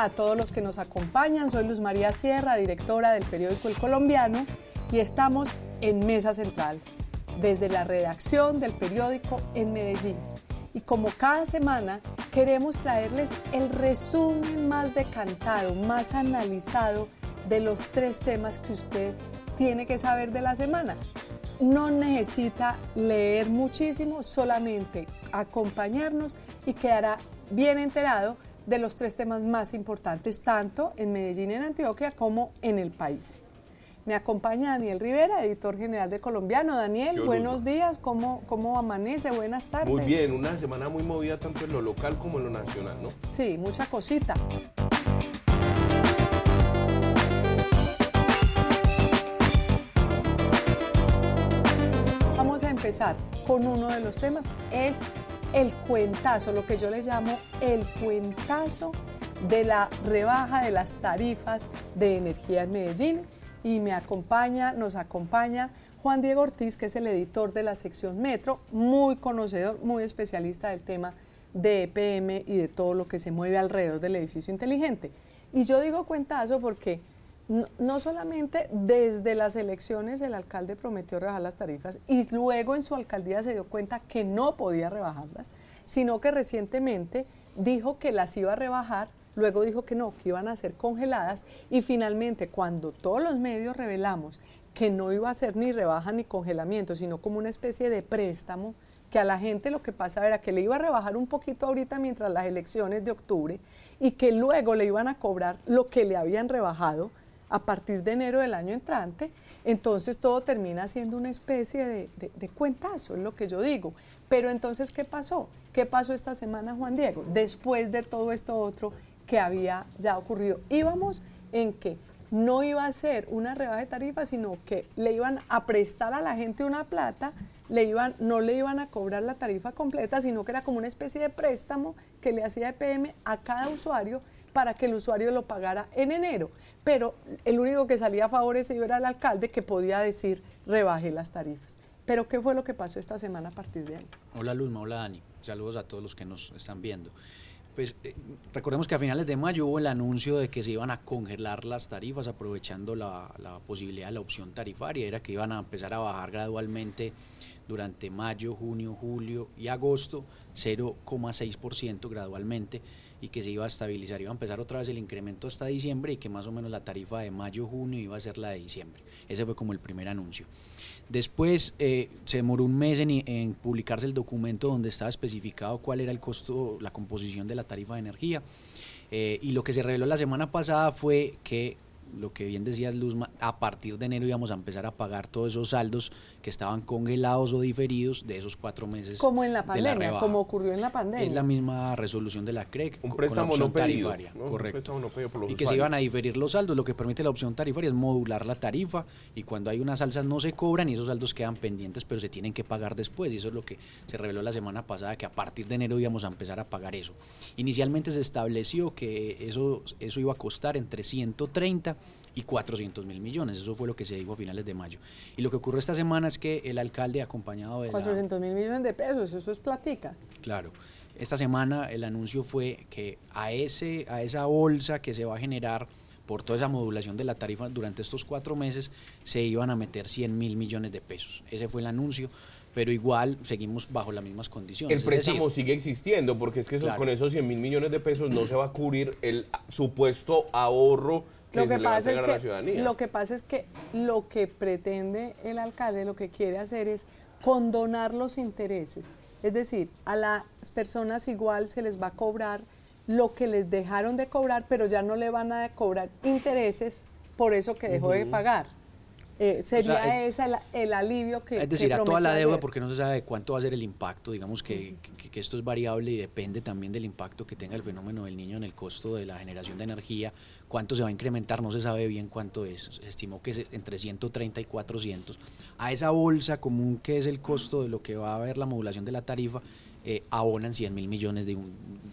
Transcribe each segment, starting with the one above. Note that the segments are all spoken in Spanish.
A todos los que nos acompañan, soy Luz María Sierra, directora del periódico El Colombiano, y estamos en Mesa Central, desde la redacción del periódico en Medellín. Y como cada semana, queremos traerles el resumen más decantado, más analizado de los tres temas que usted tiene que saber de la semana. No necesita leer muchísimo, solamente acompañarnos y quedará bien enterado de los tres temas más importantes, tanto en Medellín, en Antioquia, como en el país. Me acompaña Daniel Rivera, editor general de Colombiano. Daniel, buenos días, ¿Cómo, ¿cómo amanece? Buenas tardes. Muy bien, una semana muy movida tanto en lo local como en lo nacional, ¿no? Sí, mucha cosita. Vamos a empezar con uno de los temas, es el cuentazo, lo que yo le llamo el cuentazo de la rebaja de las tarifas de energía en Medellín. Y me acompaña, nos acompaña Juan Diego Ortiz, que es el editor de la sección Metro, muy conocedor, muy especialista del tema de EPM y de todo lo que se mueve alrededor del edificio inteligente. Y yo digo cuentazo porque no, solamente desde las elecciones el alcalde prometió rebajar las tarifas y luego en su alcaldía se dio cuenta que no podía rebajarlas, sino que recientemente dijo que las iba a rebajar, luego dijo que no, que iban a ser congeladas y finalmente cuando todos los medios revelamos que no iba a ser ni rebaja ni congelamiento, sino como una especie de préstamo, que a la gente lo que pasa era que le iba a rebajar un poquito ahorita mientras las elecciones de octubre y que luego le iban a cobrar lo que le habían rebajado a partir de enero del año entrante, entonces todo termina siendo una especie de, cuentazo, es lo que yo digo. Pero entonces, ¿qué pasó? ¿Qué pasó esta semana, Juan Diego? Después de todo esto otro que había ya ocurrido. Íbamos en que no iba a ser una rebaja de tarifa, sino que le iban a prestar a la gente una plata, le iban, no le iban a cobrar la tarifa completa, sino que era como una especie de préstamo que le hacía EPM a cada usuario para que el usuario lo pagara en enero. Pero el único que salía favorecido era el alcalde que podía decir rebaje las tarifas. Pero ¿qué fue lo que pasó esta semana a partir de ahí? Hola Luzma, hola Dani. Saludos a todos los que nos están viendo. Pues eh, recordemos que a finales de mayo hubo el anuncio de que se iban a congelar las tarifas aprovechando la, la posibilidad de la opción tarifaria, era que iban a empezar a bajar gradualmente durante mayo, junio, julio y agosto 0,6% gradualmente y que se iba a estabilizar, iba a empezar otra vez el incremento hasta diciembre y que más o menos la tarifa de mayo-junio iba a ser la de diciembre. Ese fue como el primer anuncio. Después eh, se demoró un mes en, publicarse el documento donde estaba especificado cuál era el costo, la composición de la tarifa de energía. Eh, y lo que se reveló la semana pasada fue que lo que bien decías Luzma, a partir de enero íbamos a empezar a pagar todos esos saldos que estaban congelados o diferidos de esos cuatro meses. Como en la pandemia, como ocurrió en la pandemia. Es la misma resolución de la CREC. Un préstamo no pedido, tarifaria, correcto. y que se iban a diferir los saldos. Lo que permite la opción tarifaria es modular la tarifa y cuando hay unas alzas no se cobran y esos saldos quedan pendientes, pero se tienen que pagar después. Y eso es lo que se reveló la semana pasada, que a partir de enero íbamos a empezar a pagar eso. Inicialmente se estableció que eso, eso iba a costar entre 130 y 400 mil millones. Eso fue lo que se dijo a finales de mayo. Y lo que ocurrió esta semana es que el alcalde acompañado de... 400 mil millones de pesos, eso es platica. Claro. Esta semana el anuncio fue que a, ese, a esa bolsa que se va a generar por toda esa modulación de la tarifa durante estos cuatro meses, se iban a meter 100 mil millones de pesos. Ese fue el anuncio pero igual seguimos bajo las mismas condiciones. El préstamo sigue existiendo, porque es que con esos 100 mil millones de pesos no se va a cubrir el supuesto ahorro lo que, pasa es que, Lo que pasa es que lo que pretende el alcalde, lo que quiere hacer es condonar los intereses. Es decir, a las personas igual se les va a cobrar lo que les dejaron de cobrar, pero ya no le van a cobrar intereses por eso que dejó de pagar. Eh, sería ese el, alivio que... Es decir, a toda la deuda porque no se sabe cuánto va a ser el impacto, digamos que, que, esto es variable y depende también del impacto que tenga el fenómeno del niño en el costo de la generación de energía, cuánto se va a incrementar, no se sabe bien cuánto es, se estimó que es entre 130 y 400. A esa bolsa común que es el costo de lo que va a haber la modulación de la tarifa, eh, abonan 100 mil millones de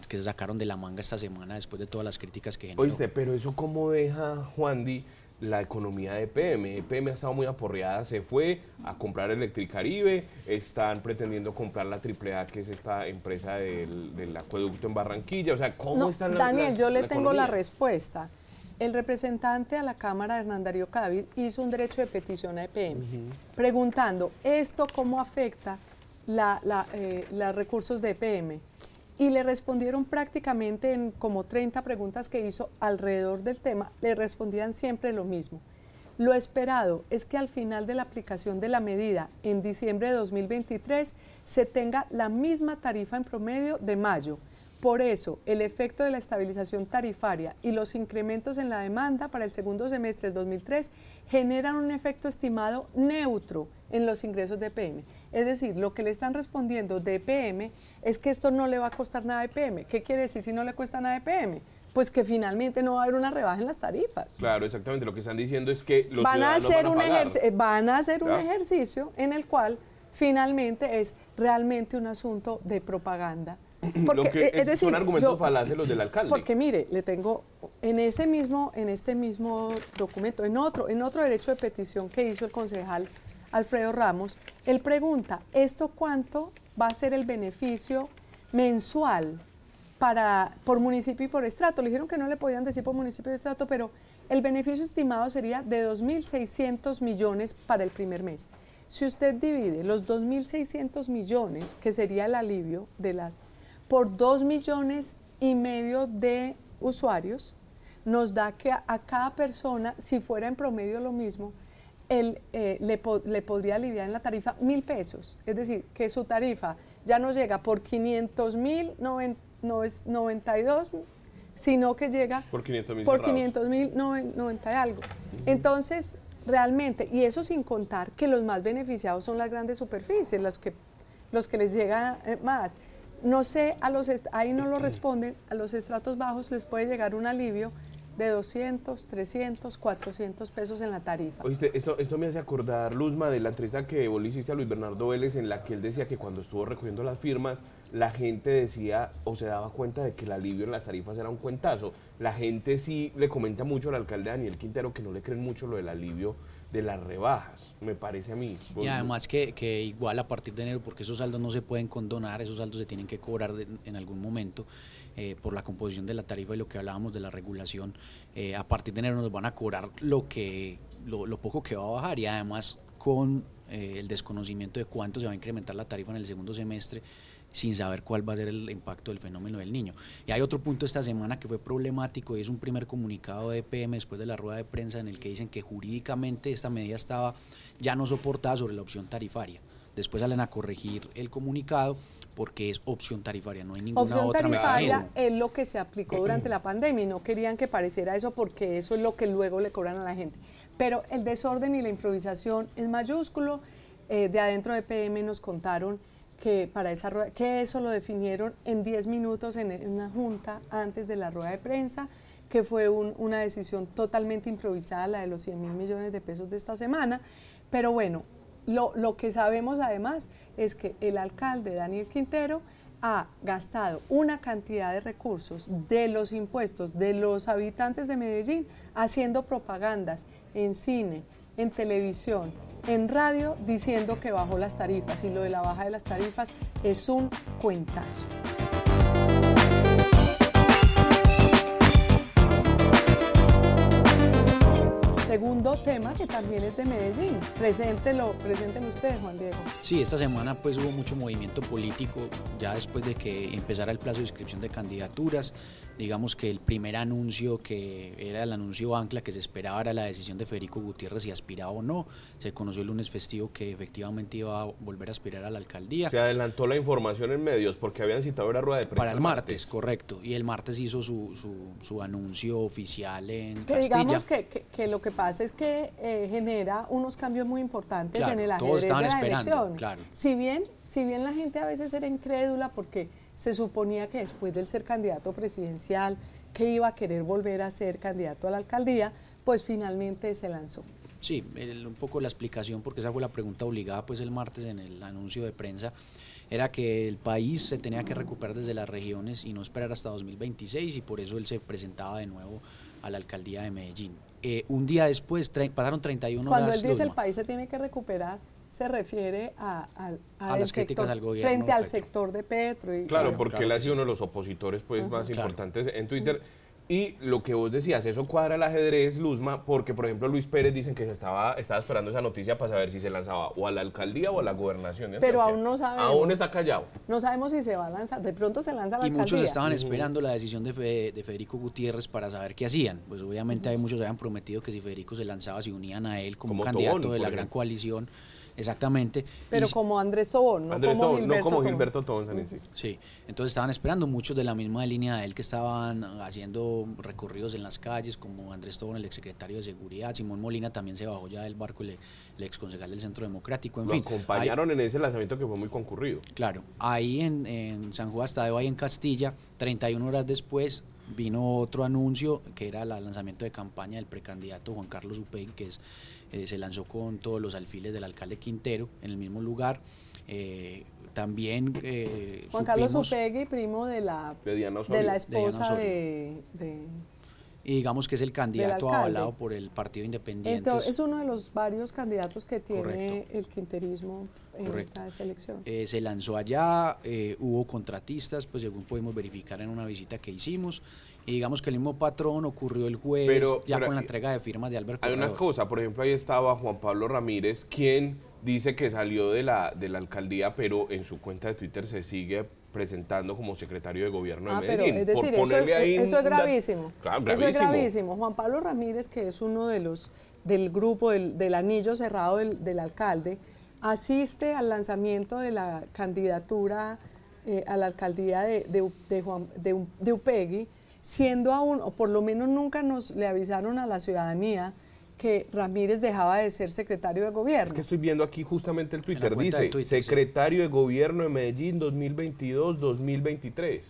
que se sacaron de la manga esta semana después de todas las críticas que generó. Oíste, pero eso cómo deja, Juan Di, la economía de EPM. EPM ha estado muy aporreada, se fue a comprar Electricaribe, están pretendiendo comprar la AAA, que es esta empresa del, acueducto en Barranquilla. O sea, ¿cómo están las Daniel, yo le tengo la respuesta. El representante a la Cámara, Hernán Darío Cádiz, hizo un derecho de petición a EPM, preguntando, ¿esto cómo afecta la, eh, los recursos de EPM? Y le respondieron prácticamente en como 30 preguntas que hizo alrededor del tema, le respondían siempre lo mismo. Lo esperado es que al final de la aplicación de la medida en diciembre de 2023 se tenga la misma tarifa en promedio de mayo. Por eso, el efecto de la estabilización tarifaria y los incrementos en la demanda para el segundo semestre del 2003 generan un efecto estimado neutro en los ingresos de PM. Es decir, lo que le están respondiendo de EPM es que esto no le va a costar nada a EPM. ¿Qué quiere decir si no le cuesta nada a EPM? Pues que finalmente no va a haber una rebaja en las tarifas. Claro, exactamente. Lo que están diciendo es que los van a hacer un eh, van a hacer un ejercicio en el cual finalmente es realmente un asunto de propaganda. Porque, es, decir, son argumentos falaces los del alcalde. Porque mire, le tengo en ese mismo, en este mismo documento, en otro, en otro derecho de petición que hizo el concejal Alfredo Ramos, él pregunta, ¿esto cuánto va a ser el beneficio mensual para, por municipio y por estrato? Le dijeron que no le podían decir por municipio y estrato, pero el beneficio estimado sería de 2.600 millones para el primer mes. Si usted divide los 2.600 millones, que sería el alivio de las, por 2 millones y medio de usuarios, nos da que a cada persona, si fuera en promedio lo mismo, él eh, le, podría aliviar en la tarifa mil pesos. Es decir, que su tarifa ya no llega por 500 mil 92, sino que llega por 500 mil por 500 mil 90 y algo. Entonces, realmente, y eso sin contar que los más beneficiados son las grandes superficies, los que, los que les llega eh, más. No sé, a los ahí no lo responden, a los estratos bajos les puede llegar un alivio de 200, 300, 400 pesos en la tarifa. Oíste, esto, esto me hace acordar, Luzma, de la entrevista que vos hiciste a Luis Bernardo Vélez, en la que él decía que cuando estuvo recogiendo las firmas, la gente decía o se daba cuenta de que el alivio en las tarifas era un cuentazo. La gente sí le comenta mucho al alcalde Daniel Quintero que no le creen mucho lo del alivio de las rebajas, me parece a mí. Y además que, que, igual a partir de enero, porque esos saldos no se pueden condonar, esos saldos se tienen que cobrar en algún momento eh, por la composición de la tarifa y lo que hablábamos de la regulación, eh, a partir de enero nos van a cobrar lo, que, lo, poco que va a bajar y además con eh, el desconocimiento de cuánto se va a incrementar la tarifa en el segundo semestre, sin saber cuál va a ser el impacto del fenómeno del niño. Y hay otro punto esta semana que fue problemático y es un primer comunicado de EPM después de la rueda de prensa en el que dicen que jurídicamente esta medida estaba ya no soportada sobre la opción tarifaria. Después salen a corregir el comunicado porque es opción tarifaria, no hay ninguna opción otra tarifaria es lo que se aplicó durante la pandemia y no querían que pareciera eso porque eso es lo que luego le cobran a la gente. Pero el desorden y la improvisación es mayúsculo. Eh, de adentro de PM nos contaron que para esa rueda, que eso lo definieron en 10 minutos en, una junta antes de la rueda de prensa, que fue una decisión totalmente improvisada, la de los 100 mil millones de pesos de esta semana. Pero bueno, lo, lo que sabemos además es que el alcalde Daniel Quintero ha gastado una cantidad de recursos de los impuestos de los habitantes de Medellín haciendo propagandas en cine, en televisión, en radio diciendo que bajó las tarifas y lo de la baja de las tarifas es un cuentazo. Segundo tema que también es de Medellín. Preséntelo, preséntenlo ustedes, Juan Diego. Sí, esta semana pues hubo mucho movimiento político, ya después de que empezara el plazo de inscripción de candidaturas, digamos que el primer anuncio que era el anuncio ancla que se esperaba era la decisión de Federico Gutiérrez si aspiraba o no. Se conoció el lunes festivo que efectivamente iba a volver a aspirar a la alcaldía. Se adelantó la información en medios porque habían citado la rueda de prensa. Para el martes, correcto. Y el martes hizo su, su, anuncio oficial en que Castilla. Digamos que, que, que lo que pasa pasa es que eh, genera unos cambios muy importantes Claro, en el ajedrez de la elección. claro. Si bien, si bien la gente a veces era incrédula porque se suponía que después del ser candidato presidencial que iba a querer volver a ser candidato a la alcaldía, pues finalmente se lanzó. Sí, el- un poco la explicación, porque esa fue la pregunta obligada pues el martes en el anuncio de prensa, era que el país se tenía que recuperar desde las regiones y no esperar hasta 2026 y por eso él se presentaba de nuevo a la alcaldía de Medellín. Eh, un día después, pasaron 31 Cuando horas. él dice el país se tiene que recuperar, se refiere a, las críticas sector- al gobierno frente al Petro. sector de Petro. Y, Claro, Claro, porque claro él ha sido uno de los opositores pues, más Claro. importantes en Twitter. Y lo que vos decías, eso cuadra el ajedrez, Luzma, porque por ejemplo Luis Pérez dicen que se estaba, estaba esperando esa noticia para saber si se lanzaba o a la alcaldía o a la gobernación. de Pero aún no sabemos. Aún está callado. No sabemos si se va a lanzar, de pronto se lanza a la Y muchos alcaldía. estaban esperando la decisión de, Fe- de Federico Gutiérrez para saber qué hacían. Pues obviamente hay muchos habían prometido que si Federico se lanzaba se unían a él como, Como candidato Tobón, de la gran ejemplo. coalición. Exactamente. Pero Y- como Andrés Tobón, no Andrés como Tobón, Gilberto no como Tobón. Gilberto Tobón Sanesi. Sí, entonces estaban esperando muchos de la misma línea de él que estaban haciendo recorridos en las calles, como Andrés Tobón, el exsecretario de Seguridad, Simón Molina también se bajó ya del barco, el, el exconcejal del Centro Democrático, en Lo fin. acompañaron en ese lanzamiento que fue muy concurrido. claro, ahí en, en San Juan Tadeo, ahí en Castilla, 31 horas después vino otro anuncio que era el lanzamiento de campaña del precandidato Juan Carlos Upey, que es, eh, se lanzó con todos los alfiles del alcalde Quintero en el mismo lugar. Eh, también eh, Juan Carlos supimos- Upegui, primo de la, De Diana de Osorio. la De Diana esposa de- y digamos que es el candidato avalado por el Partido Independiente. Entonces, es uno de los varios candidatos que tiene Correcto. el quinterismo en Correcto. esta selección. Eh, se lanzó allá, eh, hubo contratistas, pues según pudimos verificar en una visita que hicimos. Y digamos que el mismo patrón ocurrió el jueves, Pero- ya pero con la entrega de firmas de Albert Hay una cosa, por ejemplo, ahí estaba Juan Pablo Ramírez, quien dice que salió de la, de la alcaldía, pero en su cuenta de Twitter se sigue presentando como secretario de gobierno Ah, de pero Medellín. es Por decir, eso, es- ahí eso es gravísimo. Eso es gravísimo. Juan Pablo Ramírez, que es uno de los del grupo del, del anillo cerrado del, del alcalde, asiste al lanzamiento de la candidatura eh, a la alcaldía de, de, de Juan- de de Upegui, siendo aún, o por lo menos nunca nos le avisaron a la ciudadanía que Ramírez dejaba de ser secretario de gobierno. Es que estoy viendo aquí justamente el Twitter. de Dice, sí. secretario de gobierno de Medellín 2022-2023.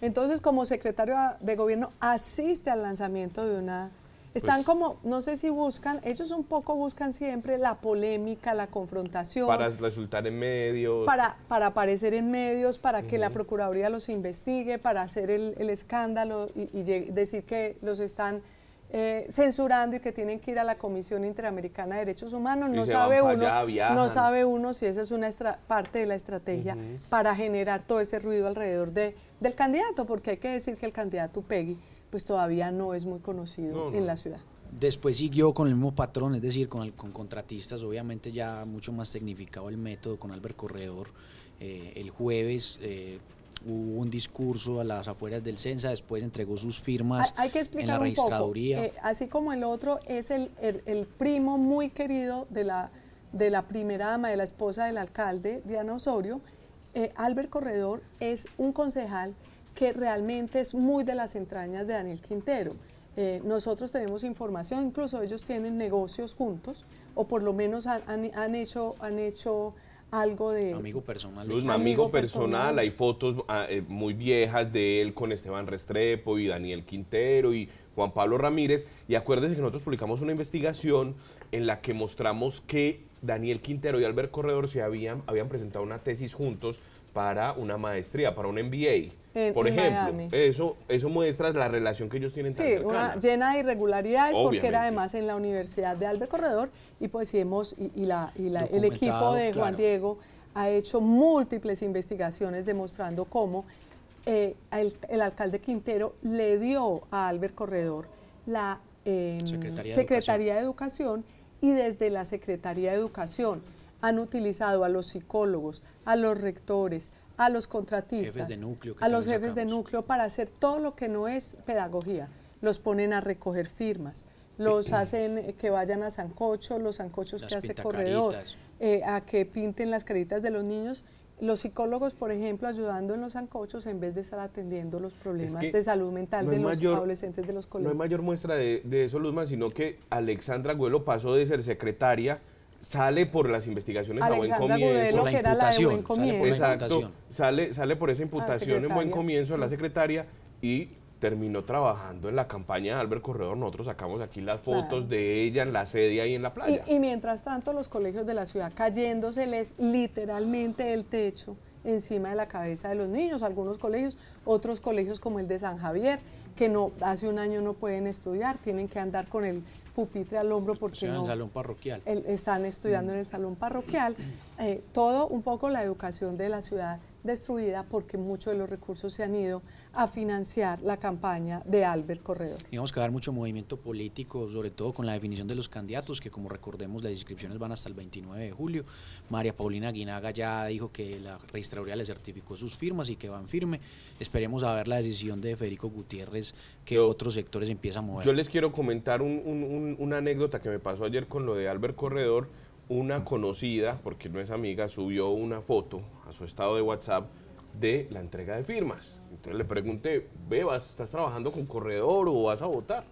Entonces, como secretario de gobierno, asiste al lanzamiento de una... Están Pues- como, no sé si buscan, ellos un poco buscan siempre la polémica, la confrontación, Para para, resultar en medios. para, aparecer en medios, para que la Procuraduría los investigue, para hacer el, el escándalo y, decir que los están eh, censurando y que tienen que ir a la Comisión Interamericana de Derechos Humanos. No sabe uno, allá, no sabe uno si esa es una parte de la estrategia para generar todo ese ruido alrededor de, del candidato, porque hay que decir que el candidato Peggy pues todavía no es muy conocido No, no. en la ciudad. Después siguió con el mismo patrón, es decir, con, el- con contratistas, obviamente ya mucho más tecnificado el método con Albert Corredor. Eh, el jueves eh, hubo un discurso a las afueras del Censa, después entregó sus firmas Hay, hay que en la un poco, registraduría. eh, así como el otro es el, el- el primo muy querido de la, de la primera dama, de la esposa del alcalde, Diana Osorio, eh, Albert Corredor es un concejal que realmente es muy de las entrañas de Daniel Quintero. Eh, nosotros tenemos información, incluso ellos tienen negocios juntos, o por lo menos han, han- han hecho, han hecho algo de... amigo personal. Luzma, Amigo amigo personal, personal. hay fotos ah, eh, muy viejas de él con Esteban Restrepo y Daniel Quintero y Juan Pablo Ramírez. Y acuérdense que nosotros publicamos una investigación en la que mostramos que Daniel Quintero y Albert Corredor se habían, habían presentado una tesis juntos para una maestría, para un MBA. En- Por en ejemplo, Miami. eso, eso muestra la relación que ellos tienen tan Sí, cercana. una llena de irregularidades porque Obviamente. era además en la Universidad de Albert Corredor y pues hemos, y, y la, y la- el equipo de Juan claro. Diego ha hecho múltiples investigaciones demostrando cómo eh, el, el alcalde Quintero le dio a Albert Corredor la eh, Secretaría de Secretaría de Educación y desde la Secretaría de Educación han utilizado a los psicólogos, a los rectores, a los contratistas, Jefes de núcleo a los jefes de núcleo para hacer todo lo que no es pedagogía. Los ponen a recoger firmas, los hacen que vayan a Sancocho, los Sancochos Las que hace. Corredor, eh, a que pinten las caritas de los niños los psicólogos, por ejemplo, ayudando en los sancochos en vez de estar atendiendo los problemas de salud mental de los adolescentes de los colegios. No hay mayor muestra de, de eso, Luzma, sino que Alexandra Güelo pasó de ser secretaria sale por las investigaciones a buen comienzo. que era la de buen comienzo. Exacto, sale, sale por esa imputación en buen comienzo a la secretaria y terminó trabajando en la campaña de Albert Corredor. Nosotros sacamos aquí las fotos de ella en la sede ahí en la playa. Y, mientras tanto, los colegios de la ciudad cayéndoseles literalmente el techo encima de la cabeza de los niños, algunos colegios, otros colegios como el de San Javier, que no hace un año no pueden estudiar, tienen que andar con el pupitre al hombro porque no, en el salón parroquial. están estudiando en el salón parroquial. Eh, todo un poco la educación de la ciudad destruida porque muchos de los recursos se han ido a financiar la campaña de Albert Corredor. Digamos que va a haber mucho movimiento político, sobre todo con la definición de los candidatos, que como recordemos las inscripciones van hasta el 29 de julio. María Paulina Guinaga ya dijo que la registraduría le certificó sus firmas y que van firme. Esperemos a ver la decisión de Federico Gutiérrez que otros sectores empiezan a mover. Yo les quiero comentar una anécdota que me pasó ayer con lo de Albert Corredor una conocida, porque no es amiga, subió una foto a su estado de WhatsApp de la entrega de firmas. Entonces le pregunté, Bebas, ¿estás trabajando con corredor o vas a votar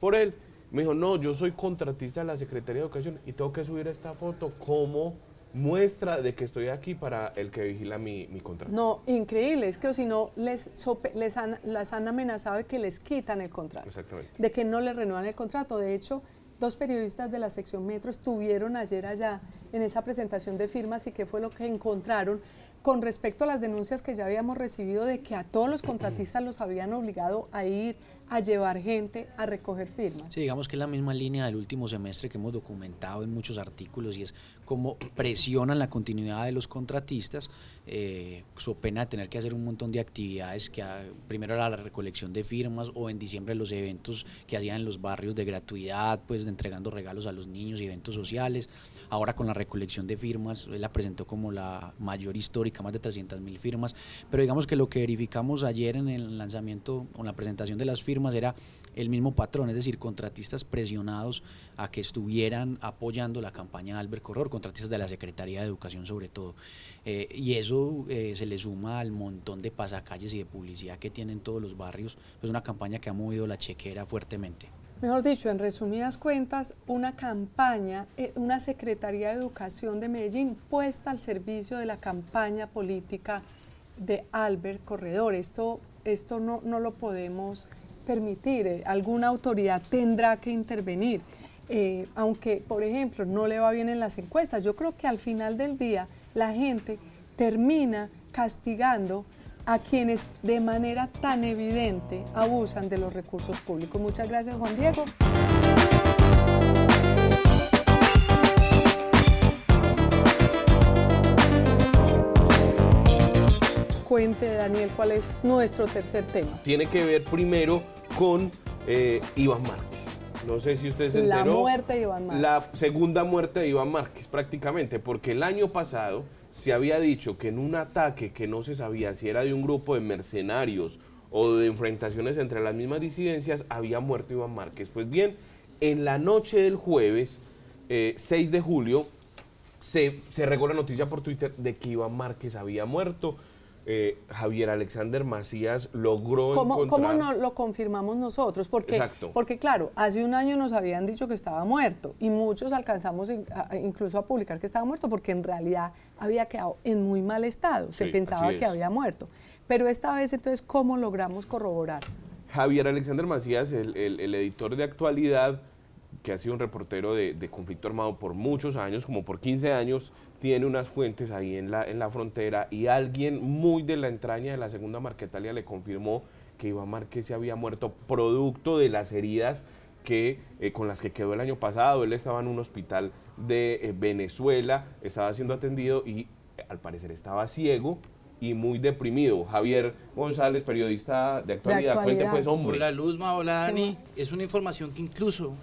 por él? Me dijo, no, yo soy contratista de la Secretaría de Educación y tengo que subir esta foto como muestra de que estoy aquí para el que vigila mi, contrato. No, increíble, es que si no, les, les han, las han amenazado de que les quitan el contrato. Exactamente. De que no les renuevan el contrato. De hecho, Dos periodistas de la sección Metro estuvieron ayer allá en esa presentación de firmas y qué fue lo que encontraron con respecto a las denuncias que ya habíamos recibido de que a todos los contratistas los habían obligado a ir a llevar gente a recoger firmas. Sí, digamos que es la misma línea del último semestre que hemos documentado en muchos artículos y es cómo presionan la continuidad de los contratistas, eh, su pena de tener que hacer un montón de actividades, que primero era la recolección de firmas o en diciembre los eventos que hacían en los barrios de gratuidad, pues de entregando regalos a los niños y eventos sociales. Ahora con la recolección de firmas, él la presentó como la mayor histórica, más de 300 mil firmas, pero digamos que lo que verificamos ayer en el lanzamiento o la presentación de las firmas era el mismo patrón, es decir, contratistas presionados a que estuvieran apoyando la campaña de Albert Corredor, contratistas de la Secretaría de Educación sobre todo. Eh, y eso eh, se le suma al montón de pasacalles y de publicidad que tienen todos los barrios. Es una campaña que ha movido la chequera fuertemente. Mejor dicho, en resumidas cuentas, una campaña, eh, una Secretaría de Educación de Medellín puesta al servicio de la campaña política de Albert Corredor. Esto, esto no, no lo podemos permitir, eh, alguna autoridad tendrá que intervenir. Eh, aunque, por ejemplo, no le va bien en las encuestas, yo creo que al final del día la gente termina castigando a quienes de manera tan evidente abusan de los recursos públicos. Muchas gracias, Juan Diego. Cuente, Daniel, cuál es nuestro tercer tema. Tiene que ver primero con eh, Iván Márquez. No sé si usted se enteró. La muerte de Iván Márquez. La segunda muerte de Iván Márquez, prácticamente, porque el año pasado se había dicho que en un ataque que no se sabía si era de un grupo de mercenarios o de enfrentaciones entre las mismas disidencias, había muerto Iván Márquez. Pues bien, en la noche del jueves, 6 eh, de julio, se, se regó la noticia por Twitter de que Iván Márquez había muerto. Eh, Javier Alexander Macías logró ¿Cómo, ¿Cómo no lo confirmamos nosotros? Porque, porque claro, hace un año nos habían dicho que estaba muerto y muchos alcanzamos incluso a publicar que estaba muerto porque en realidad había quedado en muy mal estado, se pensaba que había muerto. Pero esta vez entonces, ¿cómo logramos corroborar? Javier Alexander Macías, el, editor de actualidad, que ha sido un reportero de, de conflicto armado por muchos años, como por 15 años, tiene unas fuentes ahí en la, en la frontera y alguien muy de la entraña de la segunda Marquetalia le confirmó que Iván Márquez se había muerto producto de las heridas que, eh, con las que quedó el año pasado. Él estaba en un hospital de eh, Venezuela, estaba siendo atendido y eh, al parecer estaba ciego y muy deprimido. Javier González, periodista de actualidad, cuente pues hombre. Hola Luzma, hola Dani. Es una información que incluso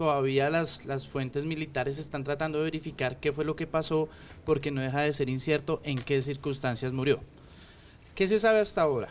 todavía las, las fuentes militares están tratando de verificar qué fue lo que pasó porque no deja de ser incierto en qué circunstancias murió. ¿Qué se sabe hasta ahora?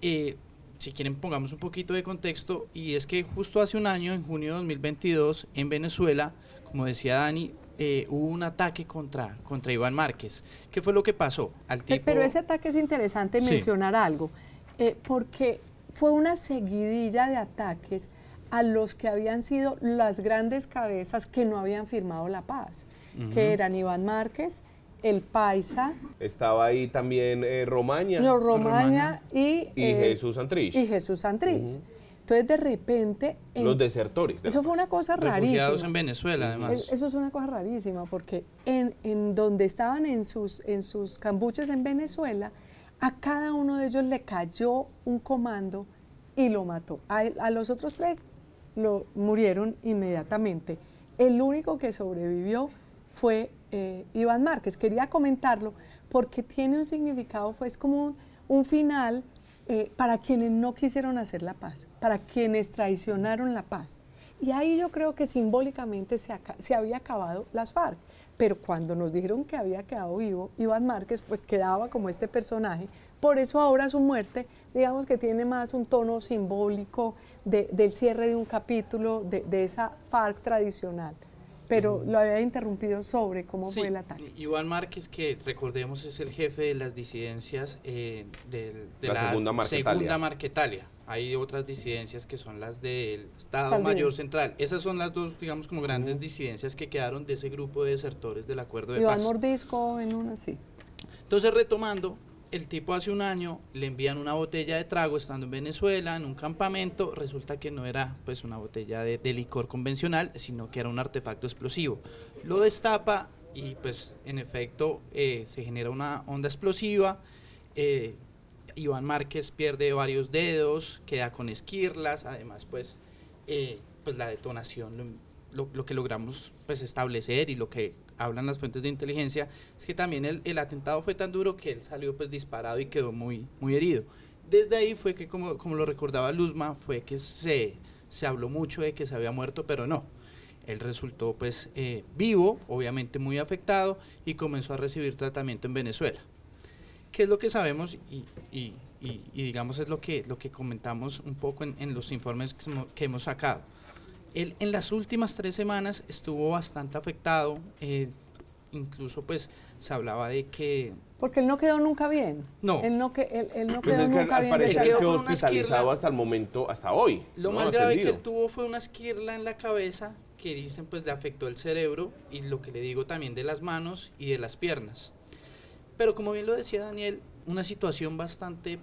Eh, si quieren pongamos un poquito de contexto y es que justo hace un año, en junio de 2022, en Venezuela, como decía Dani, eh, hubo un ataque contra, contra Iván Márquez. ¿Qué fue lo que pasó? Al tipo... Pero ese ataque es interesante mencionar algo, eh, porque fue una seguidilla de ataques a los que habían sido las grandes cabezas que no habían firmado la paz, que eran Iván Márquez, el Paisa. Estaba ahí también eh, Romaña. No, Romaña, y, y Jesús Santrich. Y Jesús Santrich. Entonces, de repente... Los desertores. eso fue una cosa rarísima. en Venezuela, además. Eso es una cosa rarísima, porque en, en donde estaban en sus, en sus cambuches en Venezuela, a cada uno de ellos le cayó un comando y lo mató. A, los otros tres lo murieron inmediatamente. El único que sobrevivió fue eh, Iván Márquez. Quería comentarlo porque tiene un significado, fue es como un final eh, para quienes no quisieron hacer la paz, para quienes traicionaron la paz. Y ahí yo creo que simbólicamente se, se había acabado las FARC. Pero cuando nos dijeron que había quedado vivo Iván Márquez, pues quedaba como este personaje. Por eso ahora su muerte, digamos que tiene más un tono simbólico del cierre de un capítulo de, de esa FARC tradicional pero lo había interrumpido sobre cómo fue el ataque. Iván Márquez, que recordemos es el jefe de las disidencias eh, de, la, segunda, Marquetalia. Hay otras disidencias que son las del Estado Mayor Central. Esas son las dos, digamos, como grandes disidencias que quedaron de ese grupo de desertores del acuerdo de Iván paz. Iván Mordisco en una, sí. Entonces, retomando, el tipo hace un año le envían una botella de trago estando en Venezuela, en un campamento, resulta que no era pues una botella de, licor convencional, sino que era un artefacto explosivo. Lo destapa y pues en efecto eh, se genera una onda explosiva. Eh, Iván Márquez pierde varios dedos, queda con esquirlas, además pues, eh, pues la detonación, lo, que logramos pues establecer y lo que hablan las fuentes de inteligencia, es que también el, el, atentado fue tan duro que él salió pues disparado y quedó muy, muy herido. Desde ahí fue que, como, como lo recordaba Luzma, fue que se, se habló mucho de que se había muerto, pero no. Él resultó pues eh, vivo, obviamente muy afectado, y comenzó a recibir tratamiento en Venezuela. ¿Qué es lo que sabemos? Y, y, y, digamos es lo que, lo que comentamos un poco en, en los informes que, que hemos sacado él en las últimas tres semanas estuvo bastante afectado, eh, incluso pues se hablaba de que... Porque él no quedó nunca bien. No. Él no, que, él, él no pues quedó nunca bien. Parece que quedó hospitalizado hasta el momento, hasta hoy. Lo más grave que él tuvo fue una esquirla en la cabeza que dicen pues le afectó el cerebro y lo que le digo también de las manos y de las piernas. Pero como bien lo decía Daniel, una situación bastante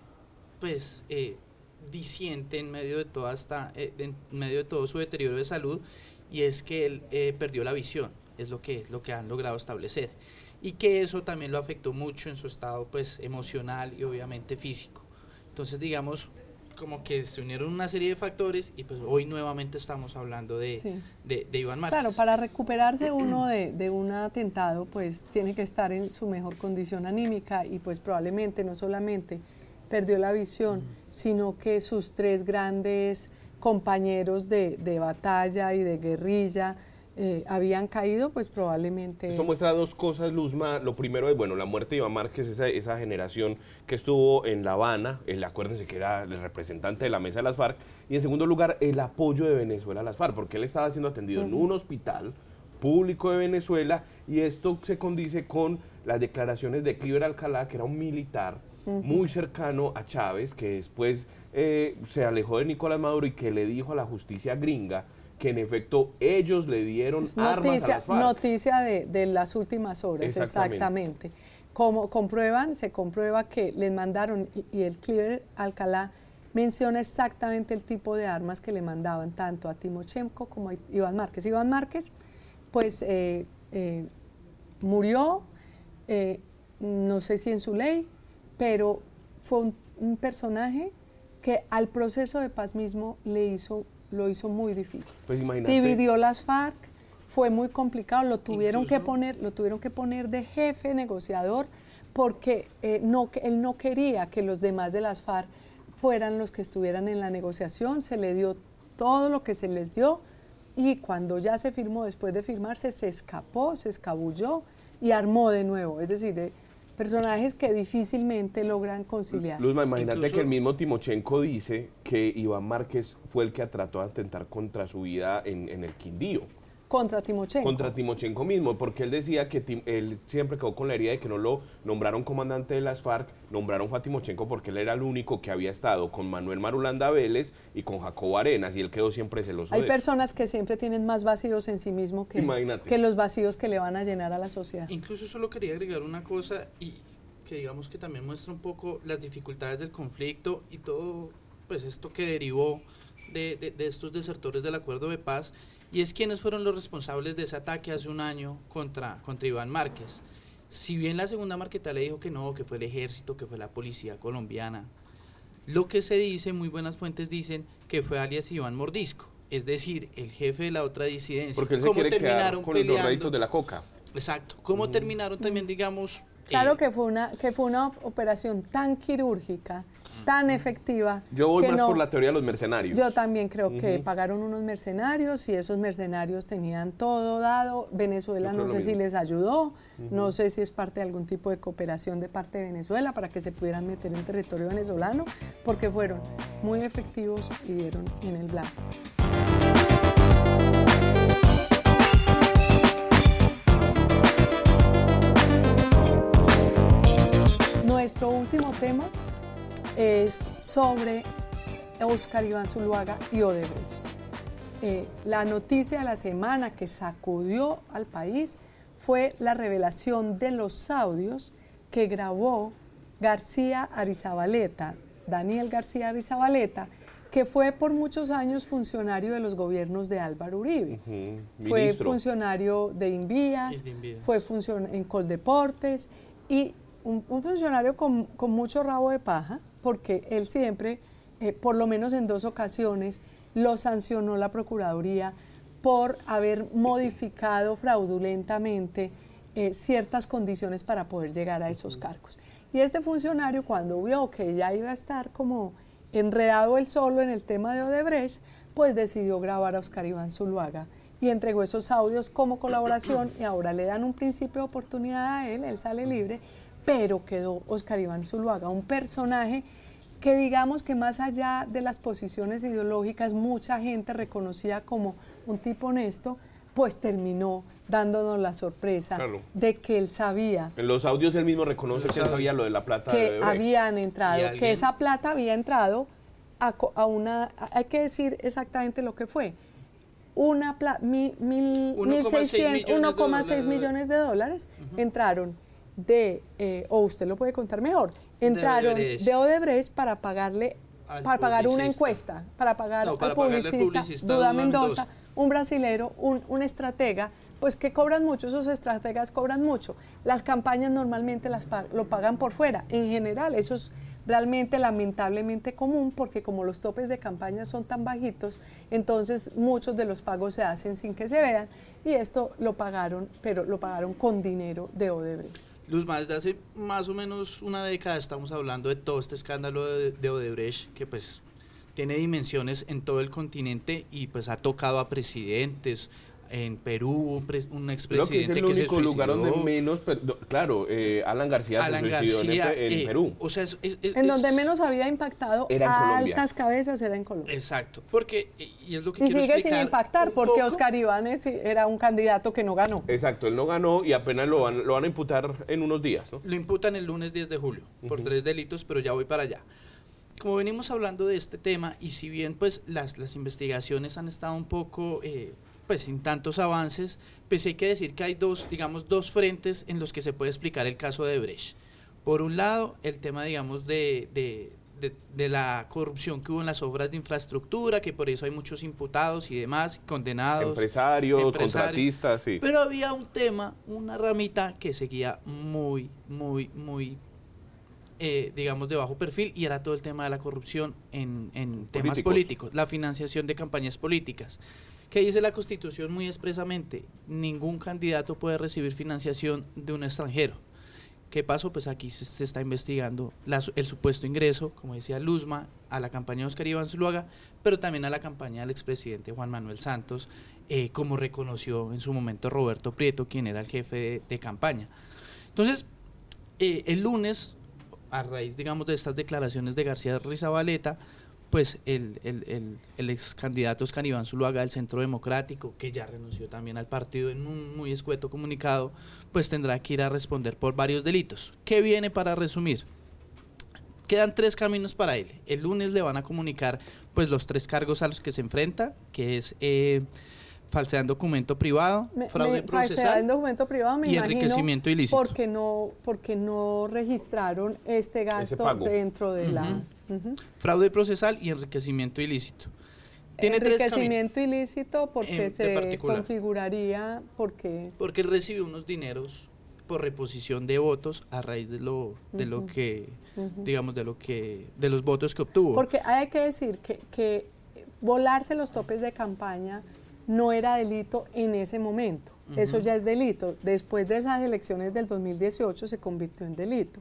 pues eh, disiente en medio de toda esta, eh, en medio de todo su deterioro de salud y es que él eh, perdió la visión, es lo que, lo que han logrado establecer y que eso también lo afectó mucho en su estado pues emocional y obviamente físico. Entonces digamos como que se unieron una serie de factores y pues hoy nuevamente estamos hablando de, de, Iván Márquez. Claro, para recuperarse uno de, de, un atentado pues tiene que estar en su mejor condición anímica y pues probablemente no solamente perdió la visión, sino que sus tres grandes compañeros de, batalla y de guerrilla eh, habían caído, pues probablemente... Esto muestra dos cosas, Luzma. Lo primero es, bueno, la muerte de Iván Márquez, esa, esa generación que estuvo en La Habana, el, acuérdense que era el representante de la mesa de las FARC, y en segundo lugar, el apoyo de Venezuela a las FARC, porque él estaba siendo atendido en un hospital público de Venezuela, y esto se condice con las declaraciones de Cliver Alcalá, que era un militar muy cercano a Chávez, que después eh, se alejó de Nicolás Maduro y que le dijo a la justicia gringa que en efecto ellos le dieron armas a las FARC. Noticia de, las últimas horas, exactamente. Como comprueban, se comprueba que les mandaron, y, el Clear Alcalá menciona exactamente el tipo de armas que le mandaban tanto a Timochenko como a Iván Márquez. Iván Márquez, pues, eh, eh, murió, no sé si en su ley, pero fue un, personaje que al proceso de paz mismo le hizo, lo hizo muy difícil. Pues imagínate. Dividió las FARC, fue muy complicado, lo tuvieron, que poner, lo tuvieron que poner de jefe negociador porque eh, no, él no quería que los demás de las FARC fueran los que estuvieran en la negociación, se le dio todo lo que se les dio y cuando ya se firmó, después de firmarse, se escapó, se escabulló y armó de nuevo. Es decir, eh, personajes que difícilmente logran conciliar. Luzma, imagínate que el mismo Timochenko dice que Iván Márquez fue el que trató de atentar contra su vida en, el Quindío. Contra Timochenko. Contra Timochenko mismo, porque él decía que él siempre quedó con la herida de que no lo nombraron comandante de las FARC, nombraron a Timochenko porque él era el único que había estado con Manuel Marulanda Vélez y con Jacobo Arenas, y él quedó siempre celoso. Hay personas que siempre tienen más vacíos en sí mismo que, que los vacíos que le van a llenar a la sociedad. Incluso solo quería agregar una cosa y que digamos que también muestra un poco las dificultades del conflicto y todo pues esto que derivó de, de estos desertores del acuerdo de paz y es quiénes fueron los responsables de ese ataque hace un año contra, contra Iván Márquez. Si bien la segunda marqueta le dijo que no, que fue el ejército, que fue la policía colombiana, lo que se dice, muy buenas fuentes dicen que fue alias Iván Mordisco, es decir, el jefe de la otra disidencia. Porque él se quiere terminaron con los réditos de la coca. Exacto. ¿Cómo terminaron también, digamos... Claro eh, que, fue una, que fue una operación tan quirúrgica tan efectiva. Yo voy más por la teoría de los mercenarios. Yo también creo que pagaron unos mercenarios y esos mercenarios tenían todo dado. Venezuela no sé si les ayudó, no sé si es parte de algún tipo de cooperación de parte de Venezuela para que se pudieran meter en territorio venezolano, porque fueron muy efectivos y dieron en el blanco. Nuestro último tema es sobre Oscar Iván Zuluaga y Odebrecht. Eh, la noticia de la semana que sacudió al país fue la revelación de los audios que grabó García Arizabaleta, Daniel García Arizabaleta, que fue por muchos años funcionario de los gobiernos de Álvaro Uribe. Fue funcionario de Invías, fue funcionario en Coldeportes y un, funcionario con, con, mucho rabo de paja, porque él siempre, eh, por lo menos en dos ocasiones, lo sancionó la Procuraduría por haber modificado fraudulentamente eh, ciertas condiciones para poder llegar a esos cargos. Y este funcionario, cuando vio que ya iba a estar como enredado él solo en el tema de Odebrecht, pues decidió grabar a Oscar Iván Zuluaga y entregó esos audios como colaboración y ahora le dan un principio de oportunidad a él, él sale libre pero quedó Oscar Iván Zuluaga, un personaje que digamos que más allá de las posiciones ideológicas, mucha gente reconocía como un tipo honesto, pues terminó dándonos la sorpresa de que él sabía. En los audios él mismo reconoce que sabía lo de la plata. Que habían entrado, que esa plata había entrado a, una, hay que decir exactamente lo que fue. Una mil, mil, 1,6 millones, de dólares entraron de, eh, o usted lo puede contar mejor, entraron de Odebrecht, para pagarle, para pagar una encuesta, para pagar al publicista, Duda Mendoza, un brasilero, un, un estratega, pues que cobran mucho, esos estrategas cobran mucho. Las campañas normalmente las lo pagan por fuera. En general, eso es realmente lamentablemente común porque como los topes de campaña son tan bajitos, entonces muchos de los pagos se hacen sin que se vean y esto lo pagaron, pero lo pagaron con dinero de Odebrecht. Luzma, desde hace más o menos una década estamos hablando de todo este escándalo de, Odebrecht, que pues tiene dimensiones en todo el continente y pues ha tocado a presidentes, en Perú un, un expresidente que, es el único lugar donde menos, claro, eh, Alan García, Alan García en, eh, Perú. O sea, en donde menos había impactado a altas cabezas era en Colombia. Exacto, porque y es lo que y sigue sin impactar porque Oscar Iván era un candidato que no ganó. Exacto, él no ganó y apenas lo van, lo van a imputar en unos días, ¿no? Lo imputan el lunes 10 de julio por tres delitos, pero ya voy para allá como venimos hablando de este tema y si bien pues las, las investigaciones han estado un poco eh, pues sin tantos avances, pues hay que decir que hay dos, digamos, dos frentes en los que se puede explicar el caso de Brecht. Por un lado, el tema, digamos, de, de, la corrupción que hubo en las obras de infraestructura, que por eso hay muchos imputados y demás, condenados. Empresarios, contratistas, sí. Pero había un tema, una ramita que seguía muy, muy, muy, eh, digamos, de bajo perfil y era todo el tema de la corrupción en, en temas políticos, la financiación de campañas políticas que dice la Constitución muy expresamente, ningún candidato puede recibir financiación de un extranjero. ¿Qué pasó? Pues aquí se, está investigando el supuesto ingreso, como decía Luzma, a la campaña de Oscar Iván Zuluaga, pero también a la campaña del expresidente Juan Manuel Santos, eh, como reconoció en su momento Roberto Prieto, quien era el jefe de, campaña. Entonces, eh, el lunes, a raíz, digamos, de estas declaraciones de García Rizabaleta, pues el, el, ex candidato Oscar Iván Zuluaga del Centro Democrático, que ya renunció también al partido en un muy escueto comunicado, pues tendrá que ir a responder por varios delitos. ¿Qué viene para resumir? Quedan tres caminos para él. El lunes le van a comunicar pues los tres cargos a los que se enfrenta, que es eh, falsedad en documento privado, fraude procesal documento privado, y enriquecimiento ilícito. Porque no, porque no registraron este gasto dentro de la... Fraude procesal y enriquecimiento ilícito. Tiene enriquecimiento ilícito porque se configuraría porque... Porque él recibió unos dineros por reposición de votos a raíz de lo, de lo que, digamos, de lo que, de los votos que obtuvo. Porque hay que decir que, que volarse los topes de campaña no era delito en ese momento. Eso ya es delito. Después de esas elecciones del 2018 se convirtió en delito,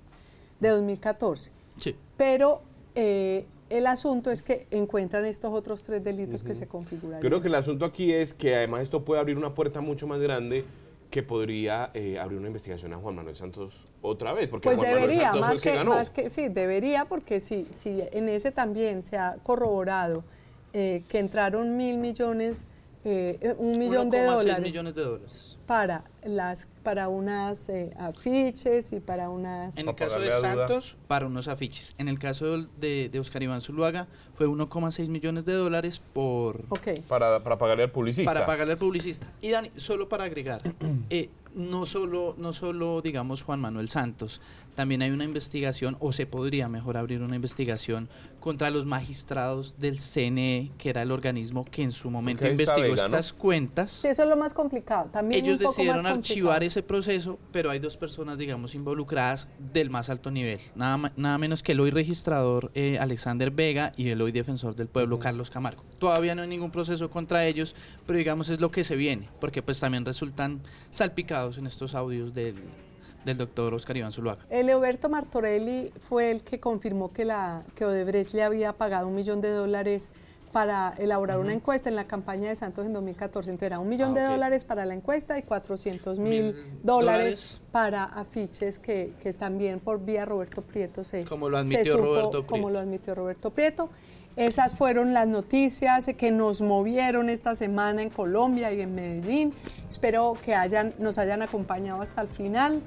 de 2014. Sí. Pero eh, el asunto es que encuentran estos otros tres delitos que se configuran. Creo que el asunto aquí es que además esto puede abrir una puerta mucho más grande que podría eh, abrir una investigación a Juan Manuel Santos otra vez, porque pues Juan debería, Manuel Santos que, ganó. más que sí, debería, porque si, si en ese también se ha corroborado eh, que entraron mil millones eh, un millón de dólares, millones de dólares. para las para unas eh, afiches y para unas en el caso de Santos para unos afiches. En el caso de, de Oscar Iván Zuluaga fue 1,6 millones de dólares por para, para pagarle al publicista. Para pagarle al publicista. Y Dani solo para agregar eh, no solo, no solo, digamos, Juan Manuel Santos, también hay una investigación, o se podría mejor abrir una investigación contra los magistrados del CNE, que era el organismo que en su momento investigó estas cuentas. Sí, eso es lo más complicado. También Ellos un poco decidieron más archivar ese proceso, pero hay dos personas, digamos, involucradas del más alto nivel. Nada, nada menos que el hoy registrador eh, Alexander Vega y el hoy defensor del pueblo Carlos Camargo. Todavía no hay ningún proceso contra ellos, pero digamos es lo que se viene, porque pues también resultan salpicados en estos audios del, del doctor Oscar Iván Zuluaga. Leoberto Martorelli fue el que confirmó que, la, que Odebrecht le había pagado un millón de dólares para elaborar una encuesta en la campaña de Santos en 2014. Entonces era un millón ah, de dólares para la encuesta y 400 mil dólares para afiches que, que están bien por vía Roberto Prieto. Se, como lo admitió Roberto Prieto. Como lo admitió Roberto Prieto. Esas fueron las noticias que nos movieron esta semana en Colombia y en Medellín. Espero que hayan, nos hayan acompañado hasta el final,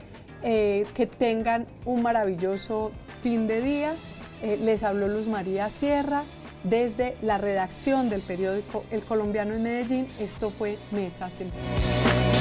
eh, que tengan un maravilloso fin de día. Eh, les habló Luz María Sierra desde la redacción del periódico El Colombiano en Medellín. Esto fue Mesa Central.